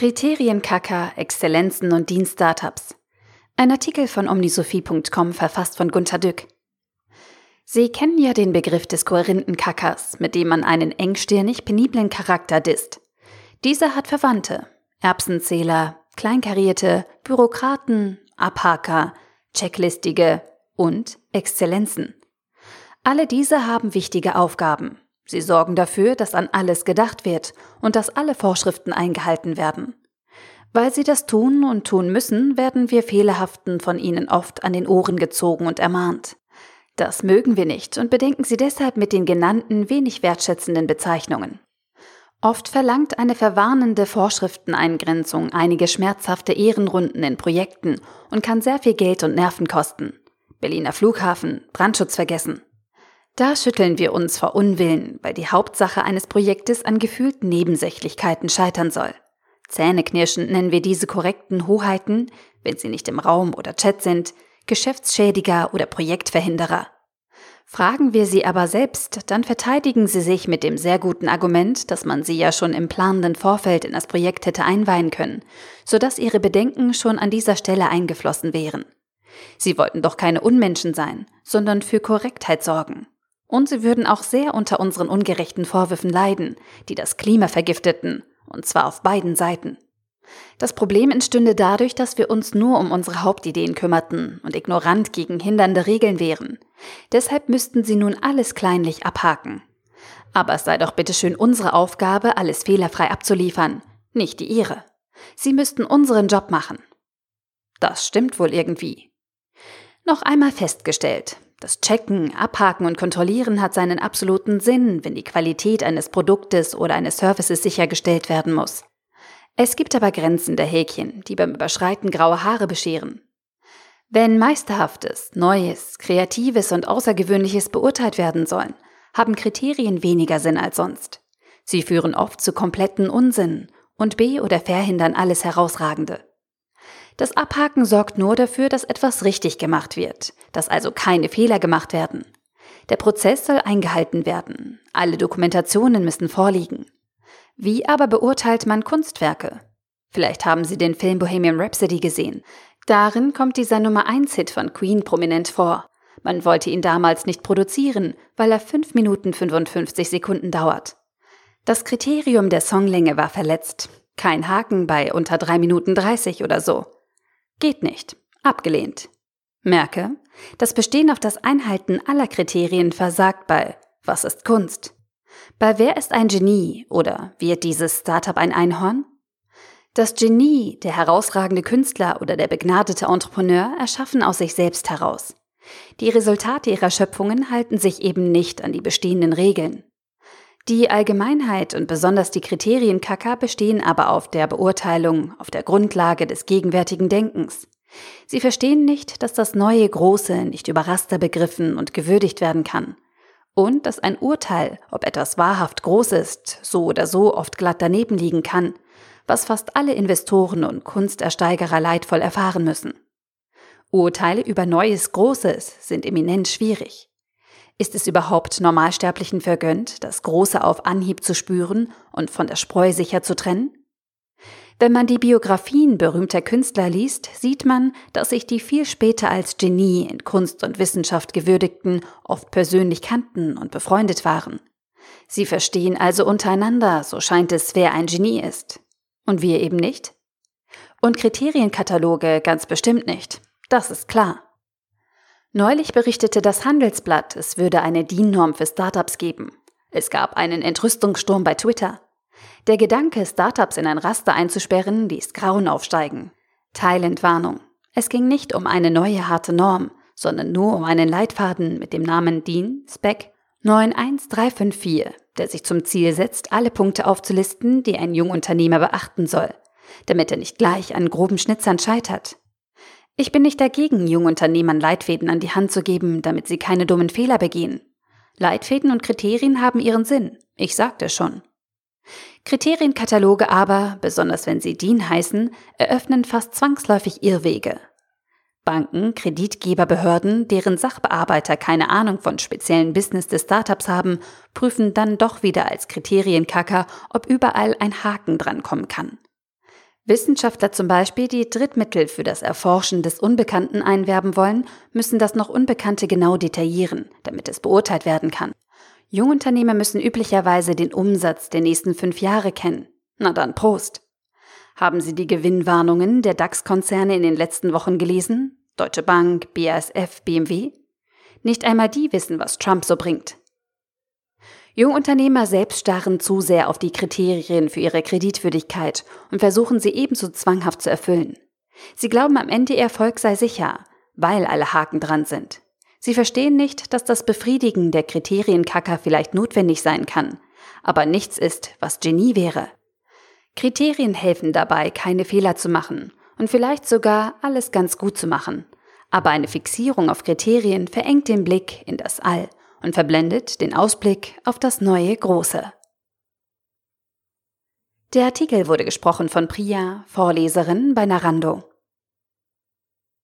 Kriterienkacker, Exzellenzen und Dienst-Startups. Ein Artikel von omnisophie.com verfasst von Gunter Dück. Sie kennen ja den Begriff des Korinthenkackers, mit dem man einen engstirnig peniblen Charakter disst. Dieser hat Verwandte, Erbsenzähler, Kleinkarierte, Bürokraten, Abhaker, Checklistige und Exzellenzen. Alle diese haben wichtige Aufgaben. Sie sorgen dafür, dass an alles gedacht wird und dass alle Vorschriften eingehalten werden. Weil sie das tun und tun müssen, werden wir Fehlerhaften von ihnen oft an den Ohren gezogen und ermahnt. Das mögen wir nicht und bedenken sie deshalb mit den genannten wenig wertschätzenden Bezeichnungen. Oft verlangt eine verwarnende Vorschrifteneingrenzung einige schmerzhafte Ehrenrunden in Projekten und kann sehr viel Geld und Nerven kosten. Berliner Flughafen, Brandschutz vergessen. Da schütteln wir uns vor Unwillen, weil die Hauptsache eines Projektes an gefühlten Nebensächlichkeiten scheitern soll. Zähneknirschend nennen wir diese korrekten Hoheiten, wenn sie nicht im Raum oder Chat sind, Geschäftsschädiger oder Projektverhinderer. Fragen wir sie aber selbst, dann verteidigen sie sich mit dem sehr guten Argument, dass man sie ja schon im planenden Vorfeld in das Projekt hätte einweihen können, sodass ihre Bedenken schon an dieser Stelle eingeflossen wären. Sie wollten doch keine Unmenschen sein, sondern für Korrektheit sorgen. Und sie würden auch sehr unter unseren ungerechten Vorwürfen leiden, die das Klima vergifteten, und zwar auf beiden Seiten. Das Problem entstünde dadurch, dass wir uns nur um unsere Hauptideen kümmerten und ignorant gegen hindernde Regeln wären. Deshalb müssten sie nun alles kleinlich abhaken. Aber es sei doch bitteschön unsere Aufgabe, alles fehlerfrei abzuliefern, nicht die ihre. Sie müssten unseren Job machen. Das stimmt wohl irgendwie. Noch einmal festgestellt, das Checken, Abhaken und Kontrollieren hat seinen absoluten Sinn, wenn die Qualität eines Produktes oder eines Services sichergestellt werden muss. Es gibt aber Grenzen der Häkchen, die beim Überschreiten graue Haare bescheren. Wenn Meisterhaftes, Neues, Kreatives und Außergewöhnliches beurteilt werden sollen, haben Kriterien weniger Sinn als sonst. Sie führen oft zu kompletten Unsinn und be- oder verhindern alles Herausragende. Das Abhaken sorgt nur dafür, dass etwas richtig gemacht wird, dass also keine Fehler gemacht werden. Der Prozess soll eingehalten werden. Alle Dokumentationen müssen vorliegen. Wie aber beurteilt man Kunstwerke? Vielleicht haben Sie den Film Bohemian Rhapsody gesehen. Darin kommt dieser Nummer 1 Hit von Queen prominent vor. Man wollte ihn damals nicht produzieren, weil er 5 Minuten 55 Sekunden dauert. Das Kriterium der Songlänge war verletzt. Kein Haken bei unter 3 Minuten 30 oder so. Geht nicht. Abgelehnt. Merke, das Bestehen auf das Einhalten aller Kriterien versagt bei Was ist Kunst? Bei Wer ist ein Genie oder wird dieses Startup ein Einhorn? Das Genie, der herausragende Künstler oder der begnadete Entrepreneur erschaffen aus sich selbst heraus. Die Resultate ihrer Schöpfungen halten sich eben nicht an die bestehenden Regeln. Die Allgemeinheit und besonders die Kriterien KK bestehen aber auf der Beurteilung, auf der Grundlage des gegenwärtigen Denkens. Sie verstehen nicht, dass das neue Große nicht über Raster begriffen und gewürdigt werden kann. Und dass ein Urteil, ob etwas wahrhaft groß ist, so oder so oft glatt daneben liegen kann, was fast alle Investoren und Kunstersteigerer leidvoll erfahren müssen. Urteile über neues Großes sind eminent schwierig. Ist es überhaupt Normalsterblichen vergönnt, das Große auf Anhieb zu spüren und von der Spreu sicher zu trennen? Wenn man die Biografien berühmter Künstler liest, sieht man, dass sich die viel später als Genie in Kunst und Wissenschaft gewürdigten oft persönlich kannten und befreundet waren. Sie verstehen also untereinander, so scheint es, wer ein Genie ist. Und wir eben nicht? Und Kriterienkataloge ganz bestimmt nicht. Das ist klar. Neulich berichtete das Handelsblatt, es würde eine DIN-Norm für Startups geben. Es gab einen Entrüstungssturm bei Twitter. Der Gedanke, Startups in ein Raster einzusperren, ließ Grauen aufsteigen. Teilentwarnung. Es ging nicht um eine neue harte Norm, sondern nur um einen Leitfaden mit dem Namen DIN Spec 91354, der sich zum Ziel setzt, alle Punkte aufzulisten, die ein Jungunternehmer beachten soll, damit er nicht gleich an groben Schnitzern scheitert. Ich bin nicht dagegen, Jungunternehmern Leitfäden an die Hand zu geben, damit sie keine dummen Fehler begehen. Leitfäden und Kriterien haben ihren Sinn. Ich sagte schon. Kriterienkataloge aber, besonders wenn sie DIN heißen, eröffnen fast zwangsläufig Irrwege. Banken, Kreditgeberbehörden, deren Sachbearbeiter keine Ahnung von speziellen Business des Startups haben, prüfen dann doch wieder als Kriterienkacker, ob überall ein Haken drankommen kann. Wissenschaftler zum Beispiel, die Drittmittel für das Erforschen des Unbekannten einwerben wollen, müssen das noch Unbekannte genau detaillieren, damit es beurteilt werden kann. Jungunternehmer müssen üblicherweise den Umsatz der nächsten fünf Jahre kennen. Na dann Prost! Haben Sie die Gewinnwarnungen der DAX-Konzerne in den letzten Wochen gelesen? Deutsche Bank, BASF, BMW? Nicht einmal die wissen, was Trump so bringt. Jungunternehmer selbst starren zu sehr auf die Kriterien für ihre Kreditwürdigkeit und versuchen sie ebenso zwanghaft zu erfüllen. Sie glauben am Ende ihr Erfolg sei sicher, weil alle Haken dran sind. Sie verstehen nicht, dass das Befriedigen der Kriterienkacker vielleicht notwendig sein kann, aber nichts ist, was Genie wäre. Kriterien helfen dabei, keine Fehler zu machen und vielleicht sogar alles ganz gut zu machen. Aber eine Fixierung auf Kriterien verengt den Blick in das All und verblendet den Ausblick auf das neue Große. Der Artikel wurde gesprochen von Priya, Vorleserin bei Narando.